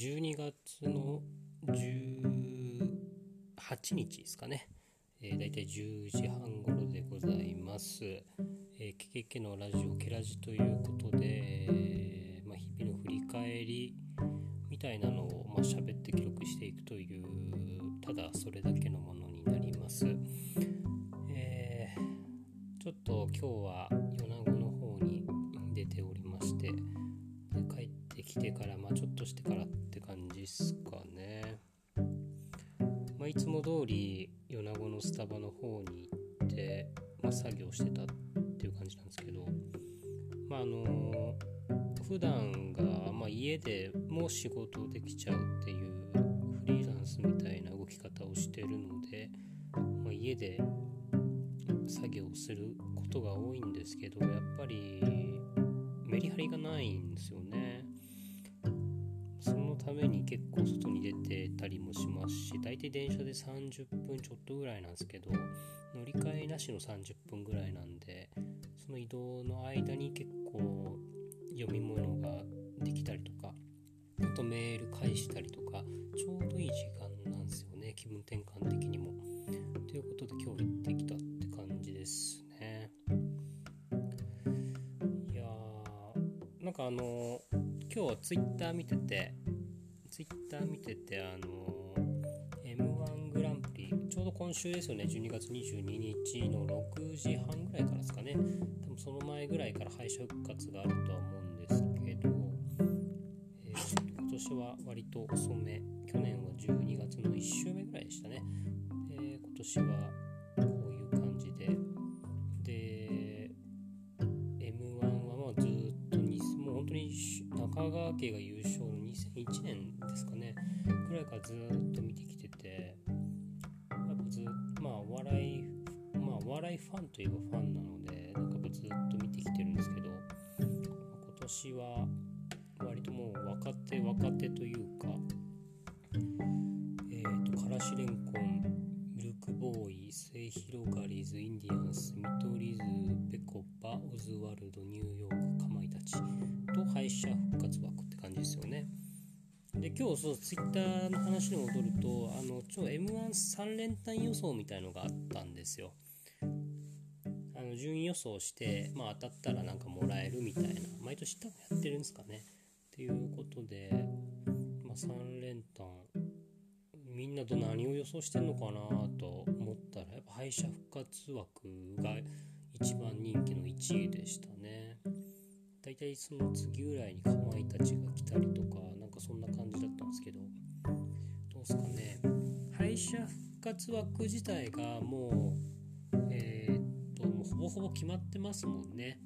12月の18日ですかね、えー、大体10時半頃でございます。えー、ケケケのラジオケラジということで、えー、まあ、日々の振り返りみたいなのをまあ、喋って記録していくというただそれだけのものになります。えー、ちょっと今日は米子の方に出ておりましてで帰ってきてからまあちょっとしてからって感じっすかね。まあ、いつも通り米子のスタバの方に行って、まあ、作業してたっていう感じなんですけどまああの普段が、まあ、家でも仕事できちゃうっていうフリーランスみたいな動き方をしてるので、まあ、家で作業することが多いんですけどやっぱりメリハリがないんですよね。そのために結構外に出てたりもしますし大体電車で30分ちょっとぐらいなんですけど乗り換えなしの30分ぐらいなんでその移動の間に結構読み物ができたりとかあとメール返したりとかちょうどいい時間なんですよね気分転換的にも。ということで今日行ってきたって感じですね。いやーなんかあの今日は Twitter 見てて Twitter 見ててあの M1 グランプリちょうど今週ですよね。12月22日の6時半ぐらいからですかね。多分その前ぐらいから敗者復活があるとは思うんですけど。え、今年は割と遅め。去年は12月の1週目ぐらいでしたね。で今年はこういう感じで。で m 1はまあずっともう本当に中川家が優かずっと見てきててやっぱずまあお笑いまあお笑いファンといえばファンなのでなんかずっと見てきてるんですけど今年は割ともう若手若手というかえっ、ー、とからしれんこんミルクボーイ末広がりずインディアンス見取り図ぺこぱオズワルドニューヨークかまいたちと敗者復活枠って感じですよね。で今日そうツイッターの話に戻るとあのちょ m 1 3連単予想みたいのがあったんですよ。あの順位予想して、まあ、当たったらなんかもらえるみたいな。毎年多分やってるんですかね。っていうことで、まあ、3連単みんなと何を予想してんのかなと思ったらやっぱ敗者復活枠が一番人気の1位でしたね。だいたいその次ぐらいにかまいたちが来たりとかかそんな感じだったんですけど。どうすかね。敗者復活枠自体がもうえー、っともうほぼほぼ決まってますもんね。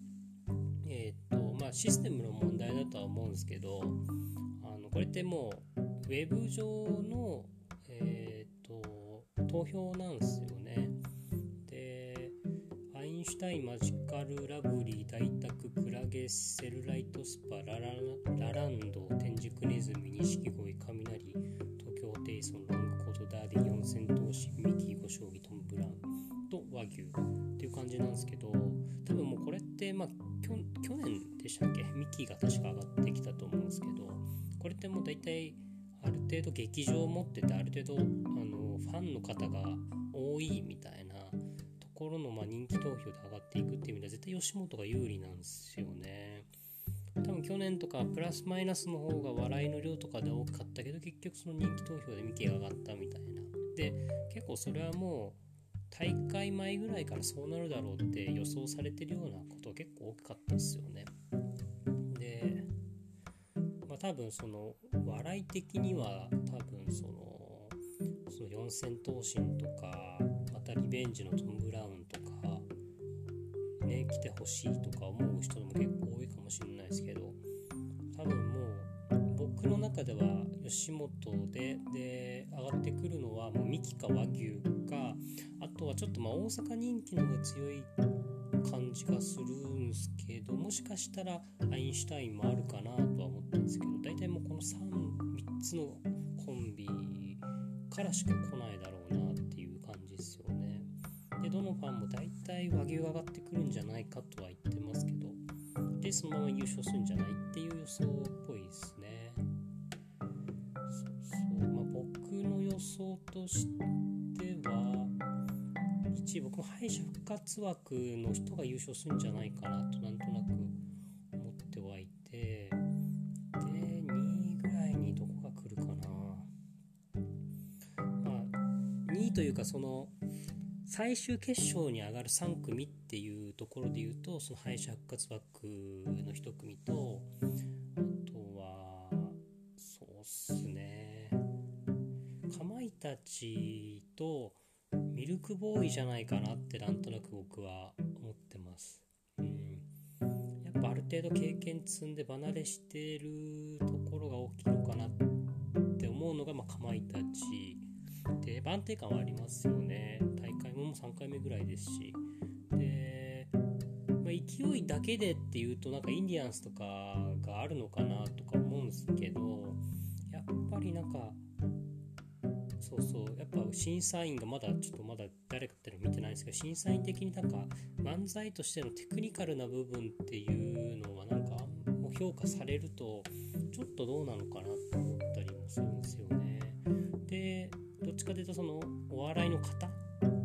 えー、っとまあシステムの問題だとは思うんですけどあのこれってもうウェブ上の、えー、っと投票なんですよね。インシュタインマジカルラブリー大宅クラゲセルライトスパララランド天竺ネズミ錦鯉雷東京テイソンロングコートダーディ四千頭身ミキ五将棋トム・ブラウンと和牛。っていう感じなんですけど多分もうこれってまあ去年でしたっけ？ミキが確か上がってきたと思うんですけどこれってもう大体ある程度劇場を持っててある程度あのファンの方が多いみたいなころのま人気投票で上がっていくっていう意味では絶対吉本が有利なんですよね。多分去年とかプラスマイナスの方が笑いの量とかで多かったけど結局その人気投票でミキが上がったみたいな。で結構それはもう大会前ぐらいからそうなるだろうって予想されてるようなことは結構大きかったですよね。で、まあ、多分その笑い的には多分そのその四千頭身とかたリベンジのトム・ブラウンとかね来てほしいとか思う人も結構多いかもしれないですけど多分もう僕の中では吉本でで上がってくるのはもうミキか和牛かあとはちょっとまあ大阪人気の方が強い感じがするんですけどもしかしたらアインシュタインもあるかなとは思ったんですけど大体もうこの 3, 3つのコンビからしか来ないだろうなっどのファンも大体和牛上がってくるんじゃないかとは言ってますけどでそのまま優勝するんじゃないっていう予想っぽいですね。そう、まあ、僕の予想としては1僕も敗者復活枠の人が優勝するんじゃないかなとなんとなく思ってはいてで2位ぐらいにどこが来るかなまあ2位というかその最終決勝に上がる3組っていうところで言うとその敗者復活枠の1組とあとはそうっすね。かまいたちとミルクボーイじゃないかなってなんとなく僕は思ってます。うん、やっぱある程度経験積んで離れしてるところが大きいのかなって思うのが、まあ、かまいたち。で安定感はありますよね大会ももう3回目ぐらいですしで、まあ、勢いだけでっていうとなんかインディアンスとかがあるのかなとか思うんですけどやっぱりなんかそうそうやっぱ審査員がまだちょっとまだ誰かっての見てないんですけど審査員的になんか漫才としてのテクニカルな部分っていうのはなんか評価されるとちょっとどうなのかなと思ったりもするんですよね。でどっちかというとそのお笑いの型？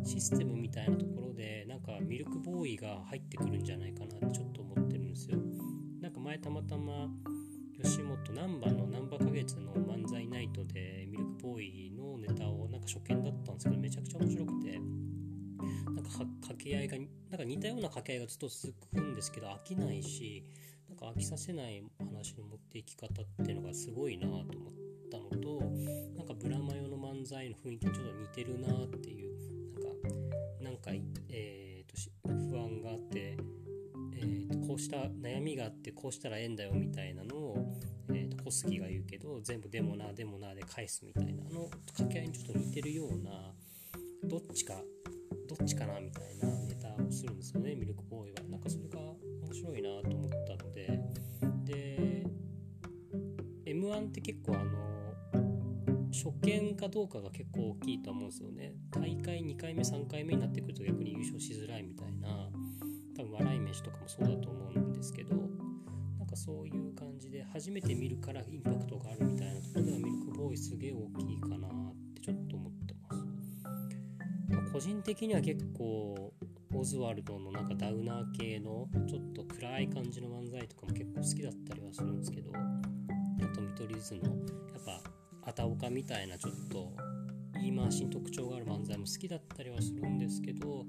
システムみたいなところでなんかミルクボーイが入ってくるんじゃないかなってちょっと思ってるんですよ。なんか前たまたま吉本難波の難波花月の漫才ナイトでミルクボーイのネタをなんか初見だったんですけどめちゃくちゃ面白くてなんか掛け合いがなんか似たような掛け合いがずっと続くんですけど飽きないしなんか飽きさせない話の持っていき方っていうのがすごいなと思ったのとなんかブラマヨの漫才の雰囲気にちょっと似てるなっていうなんかなんかえー、と不安があってえー、とこうした悩みがあってこうしたらええんだよみたいなのを、えーと、小杉が言うけど全部でもなでもなで返すみたいなあの掛け合いにちょっと似てるようなどっちかどっちかなみたいなネタをするんですよねミルクボーイは。なんかそれが面白いなと思ったのでで m 1って結構あの初見かどうかが結構大きいと思うんですよね。大会2回目3回目になってくると逆に優勝しづらいみたいな多分笑い飯とかもそうだと思うんですけどなんかそういう感じで初めて見るからインパクトがあるみたいなところではミルクボーイすげえ大きいかなってちょっと思ってます、まあ、個人的には結構オズワルドのなんかダウナー系のちょっと暗い感じの漫才とかも結構好きだったりはするんですけどあと見取り図のやっぱあたおかみたいなちょっと言い回しに特徴がある漫才も好きだったりはするんですけど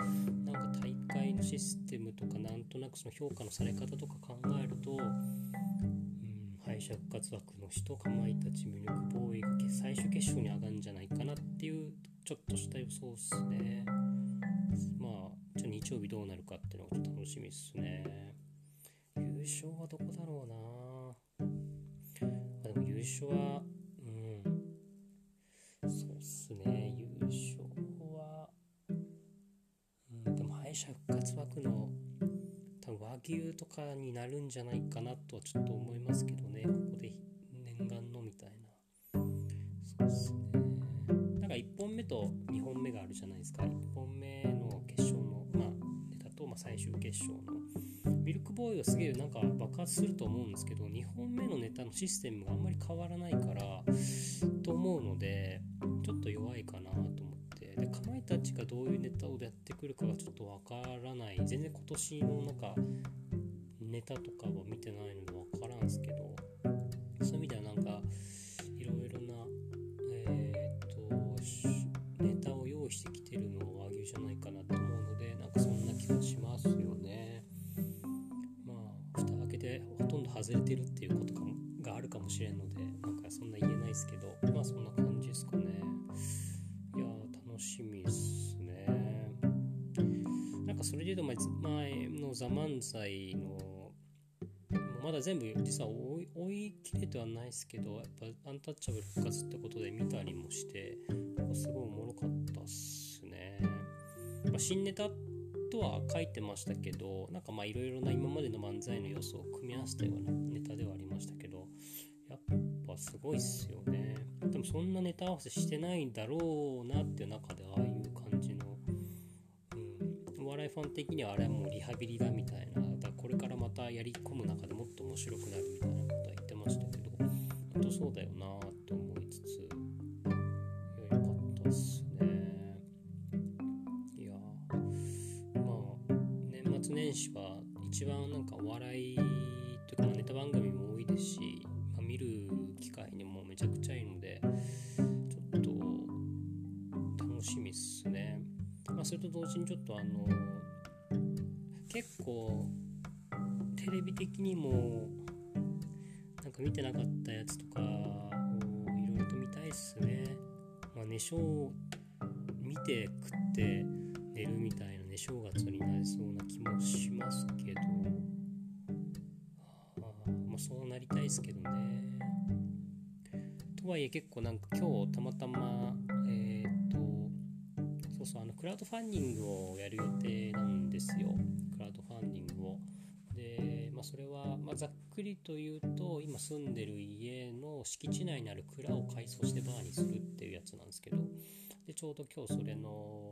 なんか大会のシステムとかなんとなくその評価のされ方とか考えると、うん、敗者復活枠の人かまいたちミルクボーイが最終決勝に上がるんじゃないかなっていうちょっとした予想っすね。まあじゃあ日曜日どうなるかっていうのがちょっと楽しみっすね。優勝はどこだろうな。あでも優勝は枠の多分和牛とかになるんじゃないかなとはちょっと思いますけどね。ここで念願のみたいな。そうっすね。なんか1本目と2本目があるじゃないですか。1本目の決勝のまあネタと、まあ、最終決勝の。ミルクボーイはすげえなんか爆発すると思うんですけど2本目のネタのシステムがあんまり変わらないからと思うのでちょっと弱いかなと。かまいたちがどういうネタをやってくるかがちょっとわからない。全然今年のなんかネタとかは見てないのでわからんすけどそういう意味ではなんかいろいろなえっ、とネタを用意してきてるのは和牛じゃないかなと思うのでなんかそんな気がしますよね。まあ蓋開けてほとんど外れてるっていうことかがあるかもしれんのでなんかそんな言えないですけどまあそんな感じですかね。楽しみっすね。なんかそれで言うと前の「ザ漫才のまだ全部実は追い切れてはないですけどやっぱアンタッチャブル復活ってことで見たりもしてすごいおもろかったっすね、まあ、新ネタとは書いてましたけどなんかまあいろいろな今までの漫才の要素を組み合わせたようなネタではありましたけどやっぱすごいっすよね。もそんなネタ合わせしてないんだろうなっていう中でああいう感じの、うん、お笑いファン的にはあれはもうリハビリだみたいなだこれからまたやり込む中でもっと面白くなるみたいなことは言ってましたけど本当そうだよなって思いつついや年末年始は一番なんかお笑いというかネタ番組も多いですし、まあ、見る機会にもめちゃくちゃいいのそれと同時にちょっとあの結構テレビ的にもなんか見てなかったやつとかをいろいろと見たいっすね。まあ、寝正見て食って寝るみたいな寝正月になりそうな気もしますけどあまあそうなりたいっすけどね。とはいえ結構なんか今日たまたまえっ、とそうあのクラウドファンディングをやる予定なんですよクラウドファンディングを。で、まあ、それは、まあ、ざっくりと言うと今住んでる家の敷地内にある蔵を改装してバーにするっていうやつなんですけどでちょうど今日それの、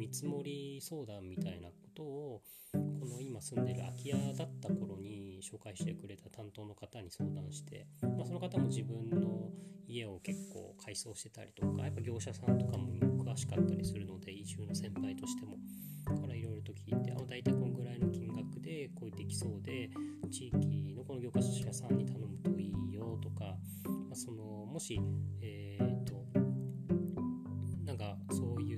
見積もり相談みたいなことをこの今住んでる空き家だった頃に紹介してくれた担当の方に相談して、まあ、その方も自分の家を結構改装してたりとかやっぱ業者さんとかも詳しかったりするので移住の先輩としてもからいろいろと聞いてあ大体こんぐらいの金額でこういってきそうで地域のこの業者さんに頼むといいよとか、まあ、そのもしえ、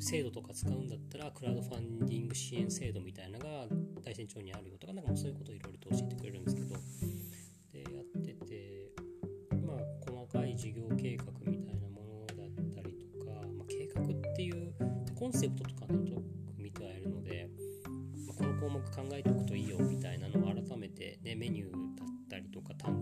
いう制度とか使うんだったらクラウドファンディング支援制度みたいなのが大山町にあるよとかなんかそういうことをいろいろと教えてくれるんですけどでやっててまあ細かい事業計画みたいなものだったりとか、まあ、計画っていうコンセプトとかなんとなく見てはいるので、まあ、この項目考えておくといいよみたいなのを改めて、ね、メニューだったりとか単価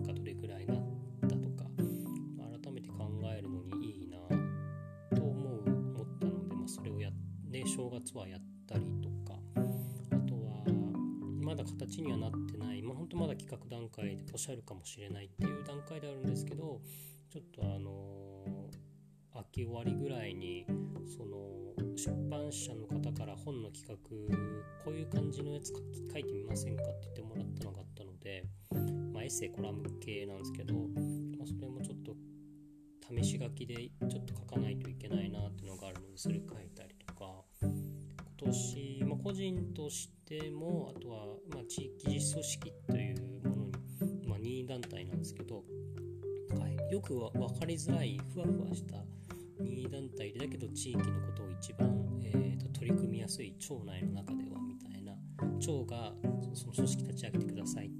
ね正月はやったりとかあとはまだ形にはなってない、まあ、本当まだ企画段階でポシャるかもしれないっていう段階であるんですけどちょっとあの秋終わりぐらいにその出版社の方から本の企画こういう感じのやつ書いてみませんかって言ってもらったのがあったので、まあ、エッセイコラム系なんですけど、まあ、それもちょっと試し書きでちょっと書かないといけないなっていうのがあるのでそれ書いた私、まあ、個人としてもあとは、まあ、地域実組織というものに、まあ、任意団体なんですけどよくは分かりづらいふわふわした任意団体でだけど地域のことを一番、えーと、取り組みやすい町内の中ではみたいな町がその組織立ち上げてください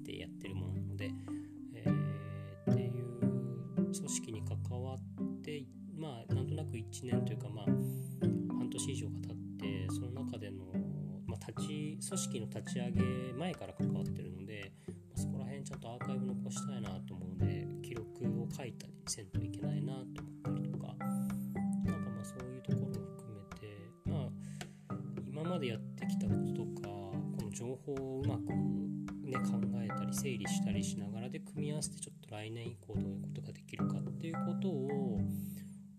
組織の立ち上げ前から関わってるので、まあ、そこら辺ちゃんとアーカイブ残したいなと思うので記録を書いたりせんといけないなと思ったりとか。なんかまあそういうところも含めてまあ今までやってきたこととかこの情報をうまくね考えたり整理したりしながらで組み合わせてちょっと来年以降どういうことができるかっていうことを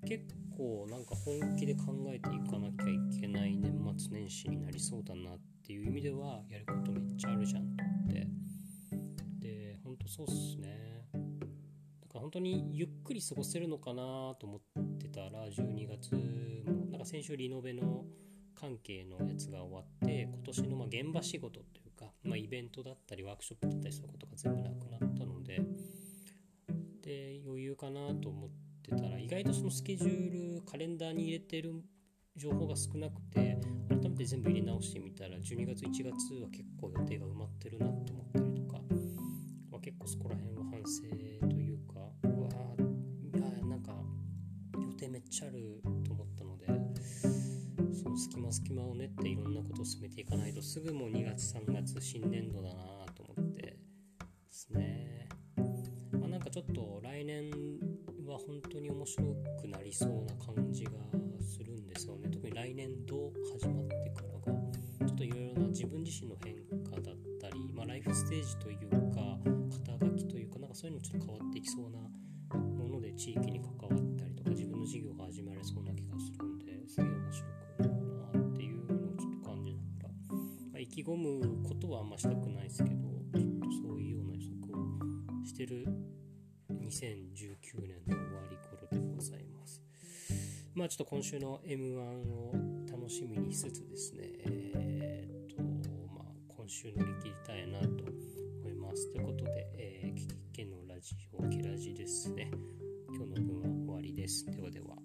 結構なんか本気で考えていかなきゃいけない年末年始になりそうだなってていう意味ではやることめっちゃあるじゃんって。でほんとそうっすね。だから本当にゆっくり過ごせるのかなと思ってたら12月もなんか先週リノベの関係のやつが終わって今年のま現場仕事というか、まあ、イベントだったりワークショップだったりそういうことが全部なくなったのでで余裕かなと思ってたら意外とそのスケジュールカレンダーに入れてる情報が少なくて改めて全部入れ直してみたら12月1月は結構予定が埋まってるなと思ったりとか、まあ、結構そこら辺は反省というかうわいやなんか予定めっちゃあると思ったのでその隙間隙間を練っていろんなことを進めていかないとすぐもう2月3月新年度だなと思ってですね、まあ、なんかちょっと来年は本当に面白くなりそうな感じがするんですよね来年度始まってからがちょっといろいろな自分自身の変化だったり、まあ、ライフステージというか肩書きというかなんかそういうのちょっと変わっていきそうなもので地域に関わったりとか自分の事業が始まれそうな気がするんですげえ面白くなるなっていうのをちょっと感じながら、まあ、意気込むことはあんましたくないですけどちょっとそういうような予測をしてる2019年の終わり頃でございます。まあちょっと今週の M1 を楽しみにしつつですね、えー、っと、まあ今週乗り切りたいなと思います。ということで、えー、聞き家のラジオ、ケラジですね。今日の分は終わりです。ではでは。